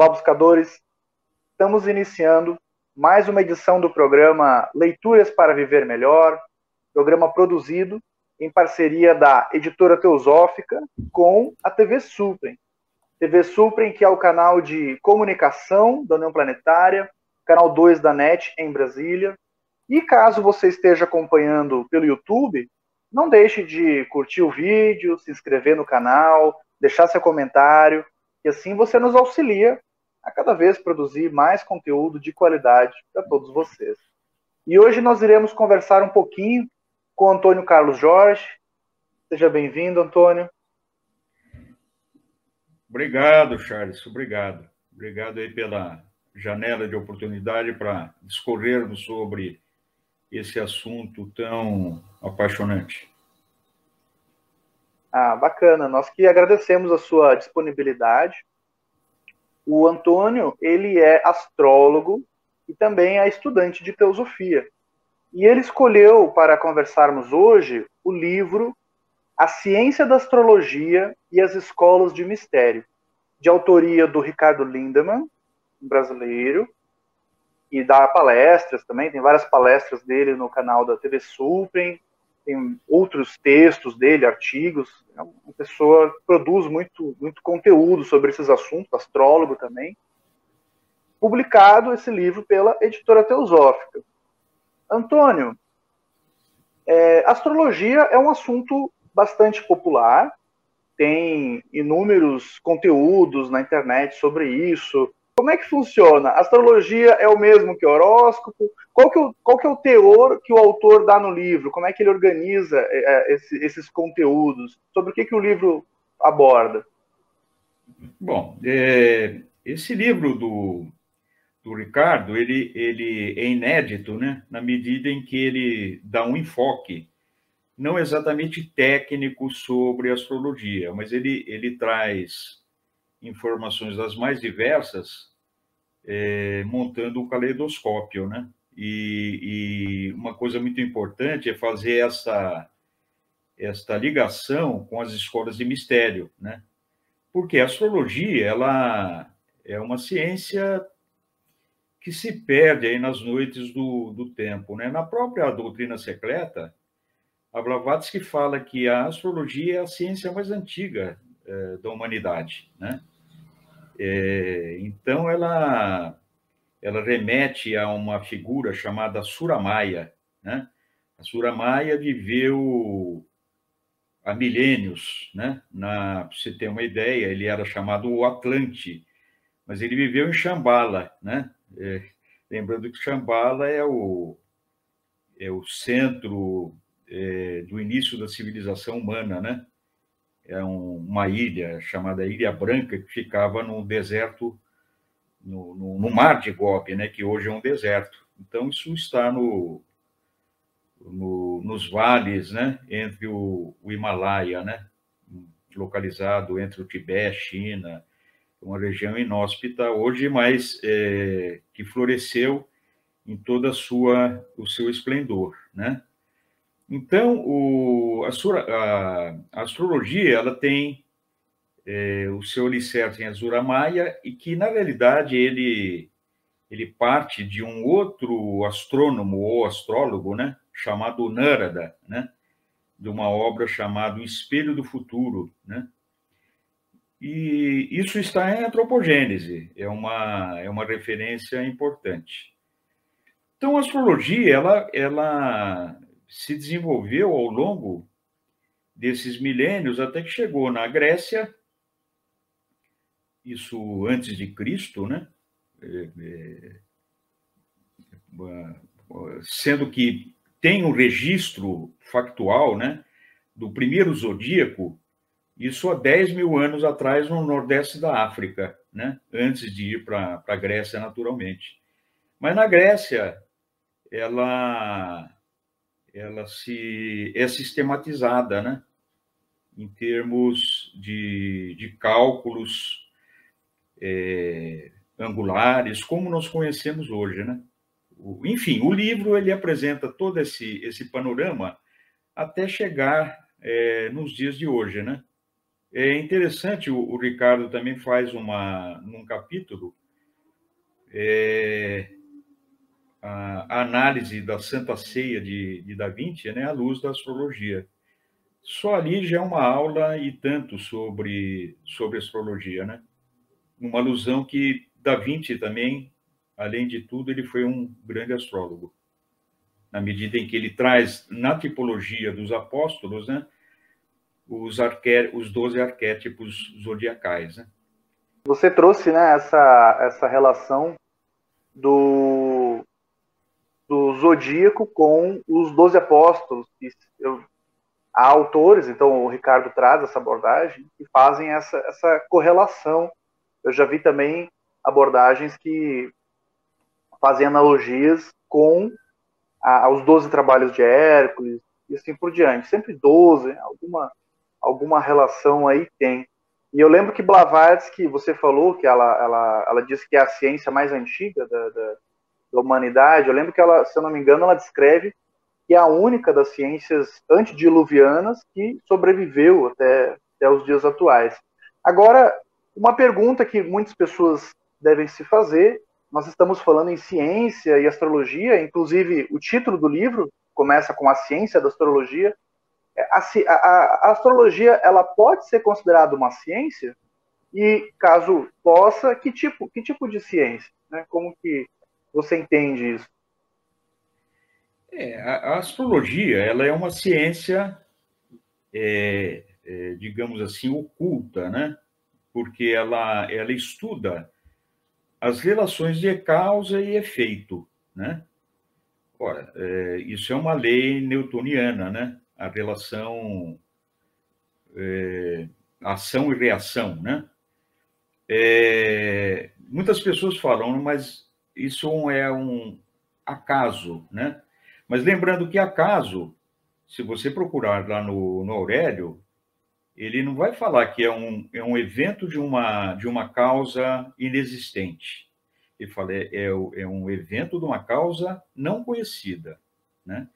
Olá, buscadores. Estamos iniciando mais uma edição do programa Leituras para Viver Melhor, programa produzido em parceria da Editora Teosófica com a TV Suprem. TV Suprem, que é o canal de comunicação da União Planetária, canal 2 da NET em Brasília. E caso você esteja acompanhando pelo YouTube, não deixe de curtir o vídeo, se inscrever no canal, deixar seu comentário, e assim você nos auxilia a cada vez produzir mais conteúdo de qualidade para todos vocês. E hoje nós iremos conversar um pouquinho com o Antônio Carlos Jorge. Seja bem-vindo, Antônio. Obrigado, Charles. Obrigado. Obrigado aí pela janela de oportunidade para discorrermos sobre esse assunto tão apaixonante. Ah, bacana. Nós que agradecemos a sua disponibilidade. O Antônio, ele é astrólogo e também é estudante de teosofia. E ele escolheu para conversarmos hoje o livro A Ciência da Astrologia e as Escolas de Mistério, de autoria do Ricardo Lindemann, um brasileiro, e dá palestras também, tem várias palestras dele no canal da TV Suprem, tem outros textos dele, artigos. É uma pessoa que produz muito, muito conteúdo sobre esses assuntos, astrólogo também. Publicado esse livro pela editora Teosófica. Antônio, é, astrologia é um assunto bastante popular, tem inúmeros conteúdos na internet sobre isso, como é que funciona? Astrologia é o mesmo que horóscopo? Qual que é o, qual que é o teor que o autor dá no livro? Como é que ele organiza é, é, esse, esses conteúdos? Sobre o que, que o livro aborda? Bom, é, esse livro do, do Ricardo, ele, ele é inédito, né? Na medida em que ele dá um enfoque não exatamente técnico sobre astrologia, mas ele, ele traz informações das mais diversas é, montando um caleidoscópio, né? E, e, uma coisa muito importante é fazer essa, esta ligação com as escolas de mistério, né? Porque a astrologia, ela é uma ciência que se perde aí nas noites do, do tempo, né? Na própria doutrina secreta, a Blavatsky fala que a astrologia é a ciência mais antiga é, da humanidade, né? É, então, ela, ela remete a uma figura chamada Suramaia. Né? A Suramaia viveu há milênios, né? Para você ter uma ideia, ele era chamado o Atlante, mas ele viveu em Shambhala, né? É, lembrando que Shambhala é o, é o centro é, do início da civilização humana, né? É um, uma ilha chamada Ilha Branca, que ficava no deserto, no, no, no, mar de Gobi, né, que hoje é um deserto. Então, isso está no, no nos vales né, entre o, o, Himalaia, né, localizado entre o Tibete, China, uma região inóspita hoje, mas é, que floresceu em toda sua o seu esplendor, né? Então, o, a, a, astrologia ela tem é, o seu alicerce em Azura Maia e que, na realidade, ele, ele parte de um outro astrônomo ou astrólogo, né, chamado Narada, né, de uma obra chamada O Espelho do Futuro, né, e isso está em antropogênese, é uma, é uma referência importante. Então, a astrologia, ela, ela se desenvolveu ao longo desses milênios até que chegou na Grécia, isso antes de Cristo, né? É, é, sendo que tem um registro factual, né, do primeiro zodíaco, isso há 10 mil anos atrás no nordeste da África, né, antes de ir para a Grécia, naturalmente. Mas na Grécia, ela ela se é sistematizada, né? Em termos de, de cálculos é, angulares, como nós conhecemos hoje, né? O, enfim, o livro ele apresenta todo esse esse panorama até chegar é, nos dias de hoje, né? É interessante, o, o Ricardo também faz uma, num capítulo, é, a, análise da Santa Ceia de, de Da Vinci, né, à luz da astrologia. Só ali já é uma aula e tanto sobre, sobre astrologia, né? Uma alusão que Da Vinci também, além de tudo, ele foi um grande astrólogo. Na medida em que ele traz na tipologia dos apóstolos, né, os, arqué os 12 arquétipos zodiacais, né? Você trouxe, né, essa, essa relação do, do zodíaco com os doze apóstolos. Eu, há autores, então o Ricardo traz essa abordagem, que fazem essa, essa correlação. Eu já vi também abordagens que fazem analogias com a, os doze trabalhos de Hércules e assim por diante. Sempre doze, alguma, alguma relação aí tem. E eu lembro que Blavatsky, você falou que ela, ela, ela disse que é a ciência mais antiga da, da, da humanidade. Eu lembro que ela, se eu não me engano, ela descreve que é a única das ciências antediluvianas que sobreviveu até, até os dias atuais. Agora, uma pergunta que muitas pessoas devem se fazer: nós estamos falando em ciência e astrologia, inclusive o título do livro começa com a ciência da astrologia. É, a, a, a astrologia ela pode ser considerada uma ciência e caso possa, que tipo, que tipo de ciência? Né? Como que você entende isso? É, a, a astrologia ela é uma ciência, é, é, digamos assim, oculta, né? Porque ela, ela estuda as relações de causa e efeito, né? Ora, é, isso é uma lei newtoniana, né? A relação é, ação e reação, né? É, muitas pessoas falam, mas isso é um acaso, né? Mas lembrando que acaso, se você procurar lá no, no Aurélio, ele não vai falar que é um, é um evento de uma, de uma causa inexistente. Ele fala, é, é, é um evento de uma causa não conhecida, né?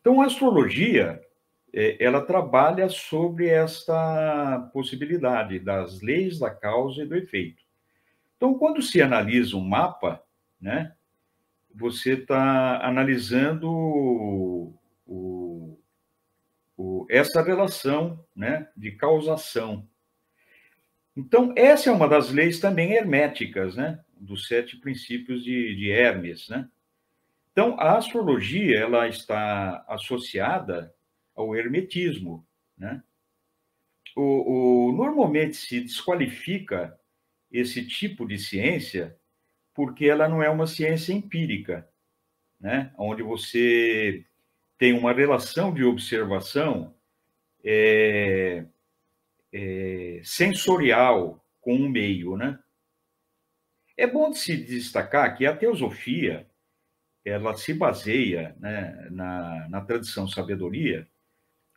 Então, a astrologia, é, ela trabalha sobre esta possibilidade das leis da causa e do efeito. Então, quando se analisa um mapa, né, você está analisando o, o, essa relação né, de causação. Então, essa é uma das leis também herméticas, né, dos sete princípios de, de Hermes. Né? Então, a astrologia ela está associada ao hermetismo. Né? O, o, normalmente se desqualifica esse tipo de ciência porque ela não é uma ciência empírica, né? onde você tem uma relação de observação é, é, sensorial com o meio. Né? É bom de se destacar que a teosofia ela se baseia né, na, na tradição sabedoria,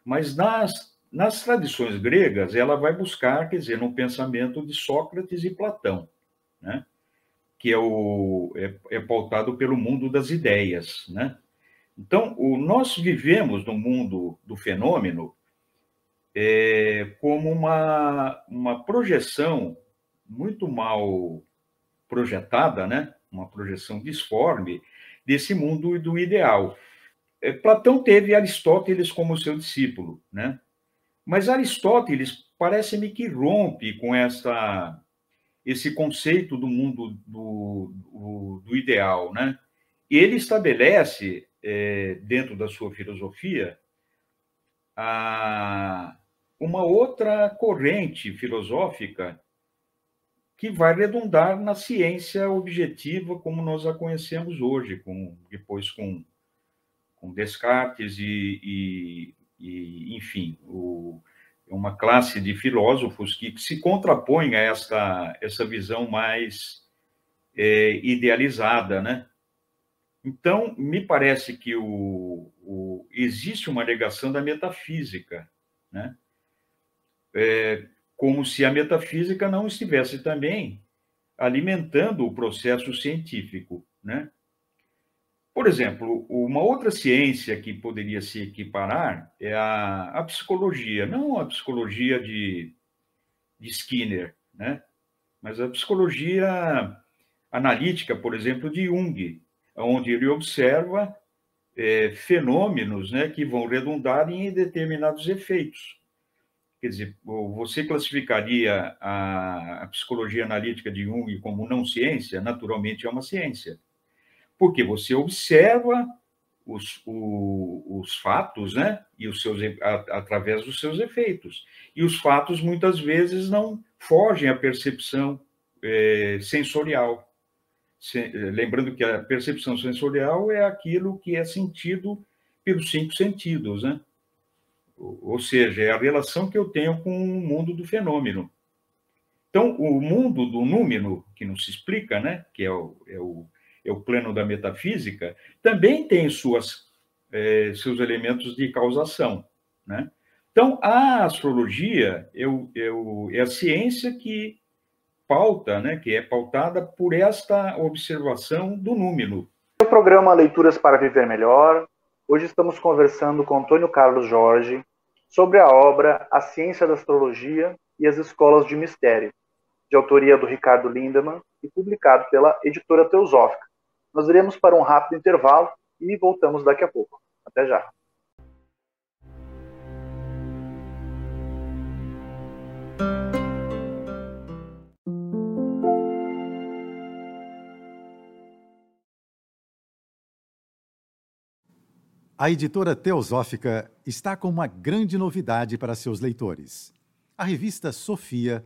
mas nas, nas tradições gregas ela vai buscar, quer dizer, no pensamento de Sócrates e Platão. Né? Que é, o, é, é pautado pelo mundo das ideias, né? Então, o, nós vivemos no mundo do fenômeno é, como uma, uma projeção muito mal projetada, né? uma projeção disforme desse mundo do ideal. É, Platão teve Aristóteles como seu discípulo, né? mas Aristóteles parece-me que rompe com essa esse conceito do mundo do, do, do ideal, né? Ele estabelece, é, dentro da sua filosofia, a, uma outra corrente filosófica que vai redundar na ciência objetiva como nós a conhecemos hoje, com, depois com, com Descartes e, e, e enfim, o, uma classe de filósofos que se contrapõe a essa, essa visão mais é, idealizada, né? Então, me parece que o, o, existe uma negação da metafísica, né? É, como se a metafísica não estivesse também alimentando o processo científico, né? Por exemplo, uma outra ciência que poderia se equiparar é a, a psicologia, não a psicologia de, de Skinner, né? Mas a psicologia analítica, por exemplo, de Jung, onde ele observa é, fenômenos né, que vão redundar em determinados efeitos. Quer dizer, você classificaria a, a psicologia analítica de Jung como não ciência? Naturalmente é uma ciência. Porque você observa os, o, os fatos, né? E os seus, a, através dos seus efeitos. E os fatos, muitas vezes, não fogem à percepção é, sensorial. Se, lembrando que a percepção sensorial é aquilo que é sentido pelos cinco sentidos, né? Ou seja, é a relação que eu tenho com o mundo do fenômeno. Então, o mundo do número, que não se explica, né, que é o, é o, é o plano da metafísica, também tem suas, é, seus elementos de causação. Né? Então, a astrologia é, o, é, a ciência que pauta, né, que é pautada por esta observação do número. O programa Leituras para Viver Melhor Hoje estamos conversando com Antônio Carlos Jorge sobre a obra A Ciência da Astrologia e as Escolas de Mistério, de autoria do Ricardo Lindemann e publicado pela editora Teosófica. Nós iremos para um rápido intervalo e voltamos daqui a pouco. Até já. A editora Teosófica está com uma grande novidade para seus leitores. A revista Sofia,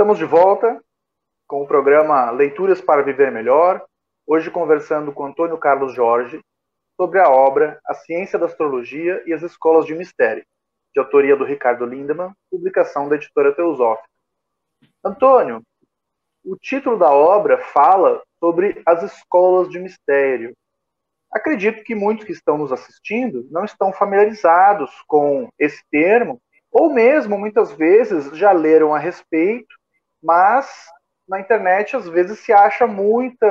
Estamos de volta com o programa Leituras para Viver Melhor. Hoje conversando com Antônio Carlos Jorge sobre a obra A Ciência da Astrologia e as Escolas de Mistério de autoria do Ricardo Lindemann, publicação da editora Teosófica. Antônio, o título da obra fala sobre as escolas de mistério. Acredito que muitos que estão nos assistindo não estão familiarizados com esse termo, ou mesmo muitas vezes já leram a respeito, mas na internet às vezes se acha muita.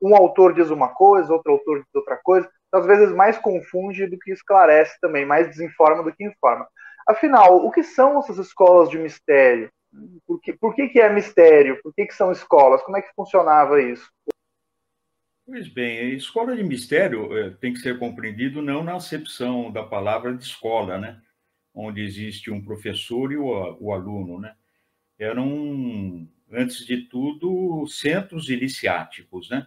Um autor diz uma coisa, outro autor diz outra coisa às vezes mais confunde do que esclarece também, mais desinforma do que informa. Afinal, o que são essas escolas de mistério? Por que, por que, que é mistério? Por que, que são escolas? Como é que funcionava isso? Pois bem, a escola de mistério eh, tem que ser compreendido não na acepção da palavra de escola, né? onde existe um professor e o, o aluno. Né? Eram, antes de tudo, centros iniciáticos, né?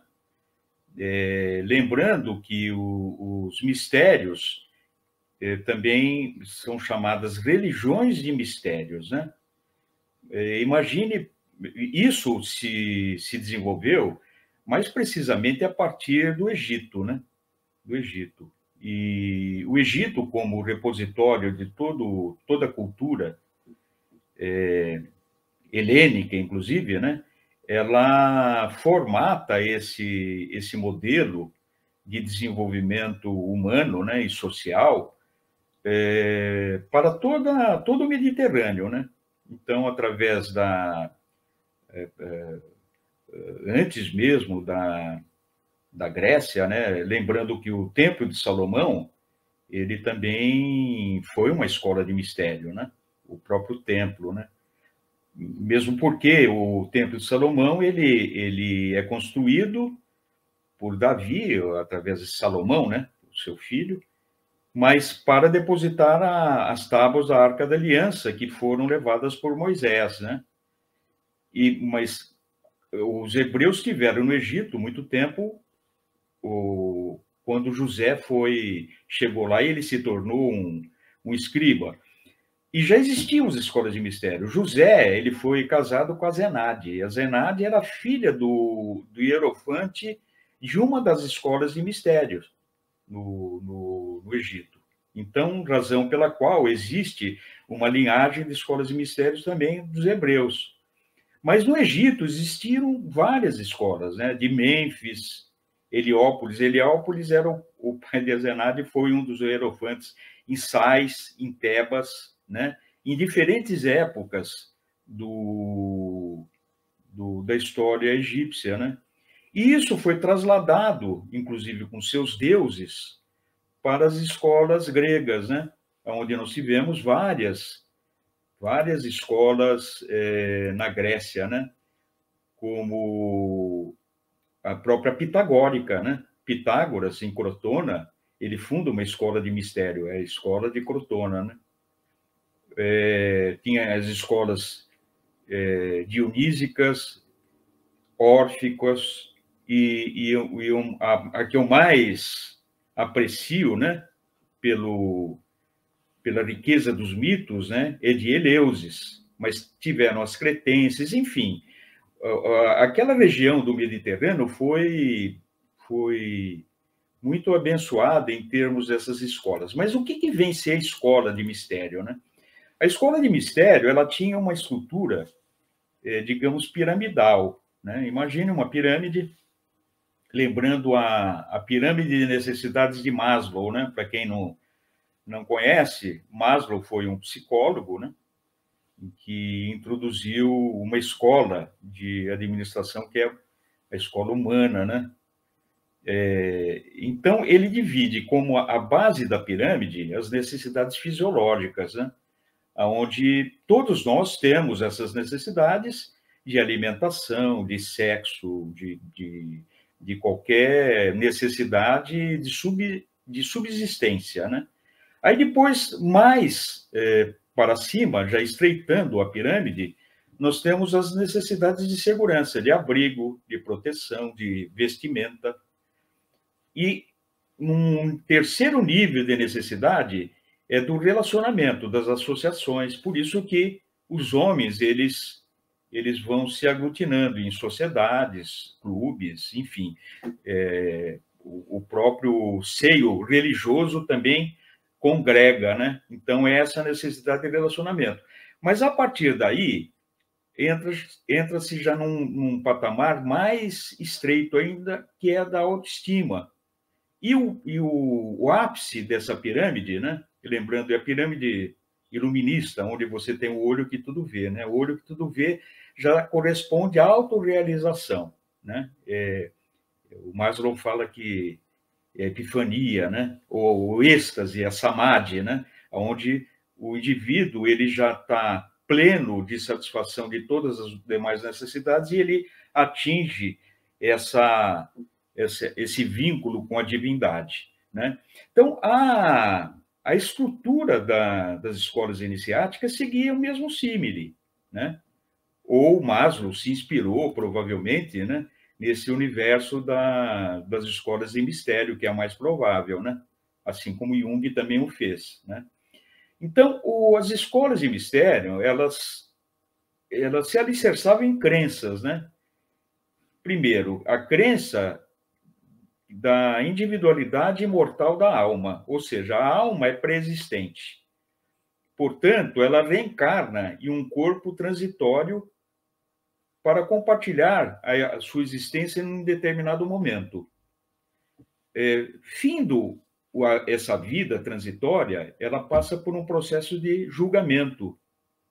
É, lembrando que o, os mistérios é, também são chamadas religiões de mistérios, né? É, imagine, isso se, se desenvolveu mais precisamente a partir do Egito, né? Do Egito. E o Egito, como repositório de todo, toda a cultura é, helênica, inclusive, né? ela formata esse, esse modelo de desenvolvimento humano né, e social é, para toda, todo o Mediterrâneo. Né? Então, através da. É, é, antes mesmo da, da Grécia, né? lembrando que o Templo de Salomão ele também foi uma escola de mistério, né? o próprio templo. Né? Mesmo porque o Templo de Salomão ele, ele é construído por Davi, através de Salomão, né? seu filho, mas para depositar a, as tábuas da Arca da Aliança que foram levadas por Moisés, né? E mas os hebreus estiveram no Egito muito tempo. O, quando José foi chegou lá, ele se tornou um, um escriba. E já existiam as escolas de mistério. José, ele foi casado com a Zenade. A Zenade era filha do, do hierofante de uma das escolas de mistérios no, no, no Egito. Então, razão pela qual existe uma linhagem de escolas de mistérios também dos hebreus. Mas no Egito existiram várias escolas, né? de Mênfis, Heliópolis. Heliópolis era o, o pai de Azenade, foi um dos hierofantes em Sais, em Tebas, né? em diferentes épocas do, do, da história egípcia. Né? E isso foi trasladado, inclusive com seus deuses, para as escolas gregas, né? onde nós tivemos várias, várias escolas é, na Grécia, né? como a própria pitagórica, né? Pitágoras, em Crotona, ele funda uma escola de mistério, é a escola de Crotona, né? É, tinha as escolas é, dionísicas, órficas, e, e, e a, a, que eu mais aprecio, né, pelo, pela riqueza dos mitos, né, é de Eleusis, mas tiveram as cretenses, enfim, aquela região do Mediterrâneo foi, foi muito abençoada em termos dessas escolas. Mas o que, que vem ser a escola de mistério, né? A escola de mistério ela tinha uma estrutura, é, digamos, piramidal. Né? Imagine uma pirâmide, lembrando a, a pirâmide de necessidades de Maslow, né? Para quem não, não conhece, Maslow foi um psicólogo, né? que introduziu uma escola de administração que é a escola humana, né? É, então ele divide como a base da pirâmide as necessidades fisiológicas, né? Onde todos nós temos essas necessidades de alimentação, de sexo, de, de, de qualquer necessidade de, sub, de subsistência. Né? Aí depois, mais é, para cima, já estreitando a pirâmide, nós temos as necessidades de segurança, de abrigo, de proteção, de vestimenta. E um terceiro nível de necessidade é do relacionamento, das associações. Por isso que os homens, eles, eles vão se aglutinando em sociedades, clubes, enfim. É, o, o próprio seio religioso também congrega, né? Então, é essa necessidade de relacionamento. Mas, a partir daí, entra-se entra já num, num patamar mais estreito ainda, que é da autoestima. E o, e o, o ápice dessa pirâmide, né? Lembrando, é a pirâmide iluminista, onde você tem o olho que tudo vê, né? O olho que tudo vê já corresponde à autorrealização, né? É, o Maslow fala que é epifania, né? Ou o êxtase, a samadhi, né? Onde o indivíduo ele já está pleno de satisfação de todas as demais necessidades e ele atinge essa, essa esse vínculo com a divindade, né? Então a a estrutura da, das escolas iniciáticas seguia o mesmo símile, né? Ou Maslow se inspirou, provavelmente, né, nesse universo da, das escolas de mistério, que é a mais provável, né? Assim como Jung também o fez, né? Então, o, as escolas de mistério, elas, elas se alicerçavam em crenças, né? Primeiro, a crença da individualidade imortal da alma, ou seja, a alma é preexistente. Portanto, ela reencarna em um corpo transitório para compartilhar a, sua existência em um determinado momento. É, findo essa vida transitória, ela passa por um processo de julgamento,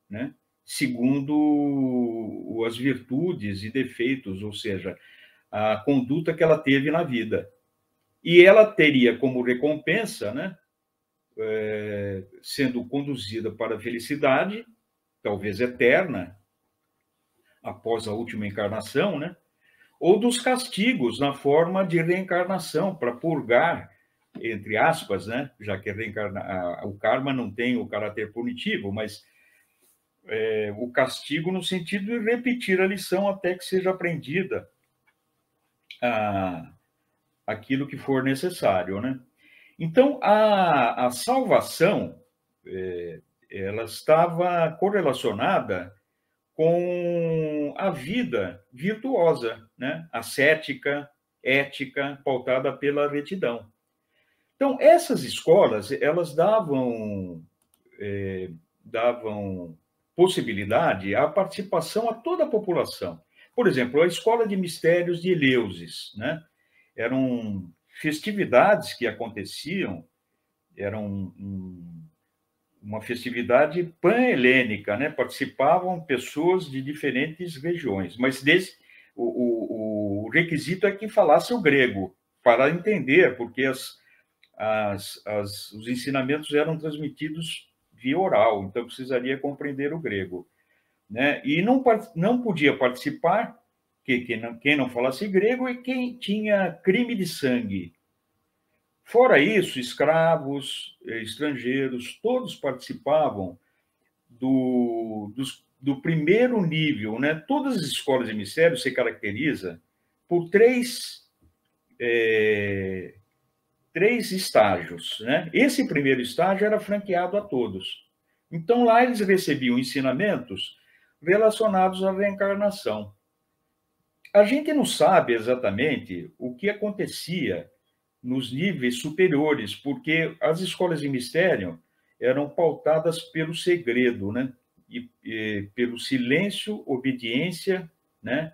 né? segundo as virtudes e defeitos, ou seja, a conduta que ela teve na vida. E ela teria como recompensa, né, é, sendo conduzida para a felicidade, talvez eterna, após a última encarnação, né, ou dos castigos na forma de reencarnação, para purgar entre aspas, né? já que reencarna... o karma não tem o caráter punitivo, mas é, o castigo no sentido de repetir a lição até que seja aprendida a, aquilo que for necessário. Né? Então, a, a salvação é, ela estava correlacionada com a vida virtuosa, né? ascética, ética, pautada pela retidão. Então, essas escolas, elas davam, é, davam possibilidade à participação a toda a população. Por exemplo, a Escola de Mistérios de Eleusis, né? Eram festividades que aconteciam, eram um, uma festividade pan-helênica, né? Participavam pessoas de diferentes regiões, mas o, o, o requisito é que falasse o grego, para entender, porque as, as, as, os ensinamentos eram transmitidos via oral, então precisaria compreender o grego. Né? E não, não podia participar, que, que não, quem não falasse grego e quem tinha crime de sangue. Fora isso, escravos, eh, estrangeiros, todos participavam do, dos, do primeiro nível. Né? Todas as escolas de mistério se caracteriza por três é, três estágios. Né? Esse primeiro estágio era franqueado a todos. Então, lá eles recebiam ensinamentos relacionados à reencarnação. A gente não sabe exatamente o que acontecia nos níveis superiores, porque as escolas de mistério eram pautadas pelo segredo, né? E, e pelo silêncio, obediência, né?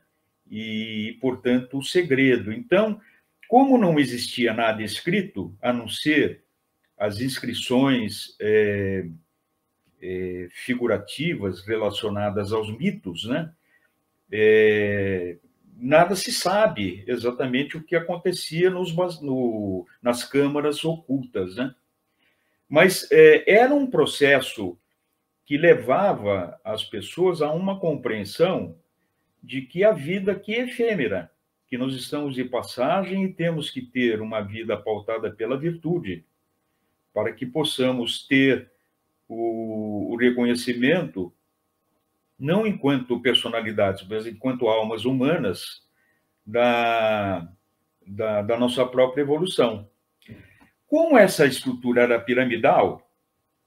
E, portanto, o segredo. Então, como não existia nada escrito, a não ser as inscrições é, é, figurativas relacionadas aos mitos, né? É, nada se sabe exatamente o que acontecia nos, no, nas câmaras ocultas, né? Mas é, era um processo que levava as pessoas a uma compreensão de que a vida aqui é efêmera, que nós estamos de passagem e temos que ter uma vida pautada pela virtude, para que possamos ter o, o reconhecimento, não enquanto personalidades, mas enquanto almas humanas, da, da, da nossa própria evolução. Como essa estrutura era piramidal,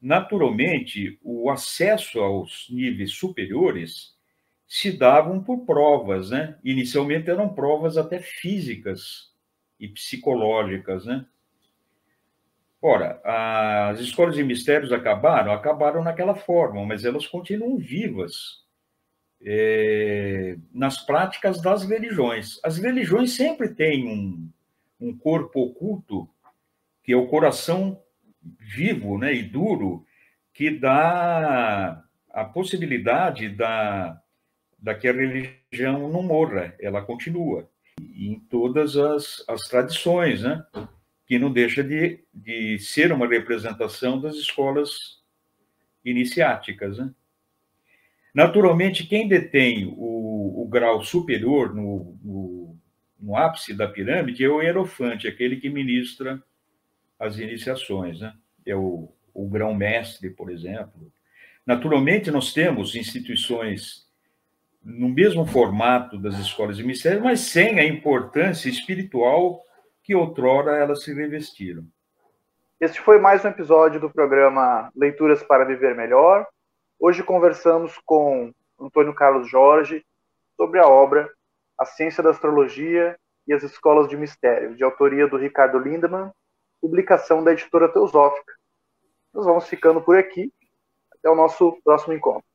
naturalmente, o acesso aos níveis superiores se davam por provas, né? Inicialmente eram provas até físicas e psicológicas, né? Ora, as escolas de mistérios acabaram, acabaram naquela forma, mas elas continuam vivas é, nas práticas das religiões. As religiões sempre têm um, um corpo oculto, que é o coração vivo né, e duro, que dá a possibilidade da, da que a religião não morra, ela continua. E em todas as, as tradições, né? Que não deixa de, de ser uma representação das escolas iniciáticas. Né? Naturalmente, quem detém o, o grau superior no, no, no, ápice da pirâmide é o hierofante, aquele que ministra as iniciações. Né? É o, o grão-mestre, por exemplo. Naturalmente, nós temos instituições no mesmo formato das escolas de mistério, mas sem a importância espiritual que outrora elas se revestiram. Este foi mais um episódio do programa Leituras para Viver Melhor. Hoje conversamos com Antônio Carlos Jorge sobre a obra A Ciência da Astrologia e as Escolas de Mistério, de autoria do Ricardo Lindemann, publicação da editora Teosófica. Nós vamos ficando por aqui. Até o nosso próximo encontro.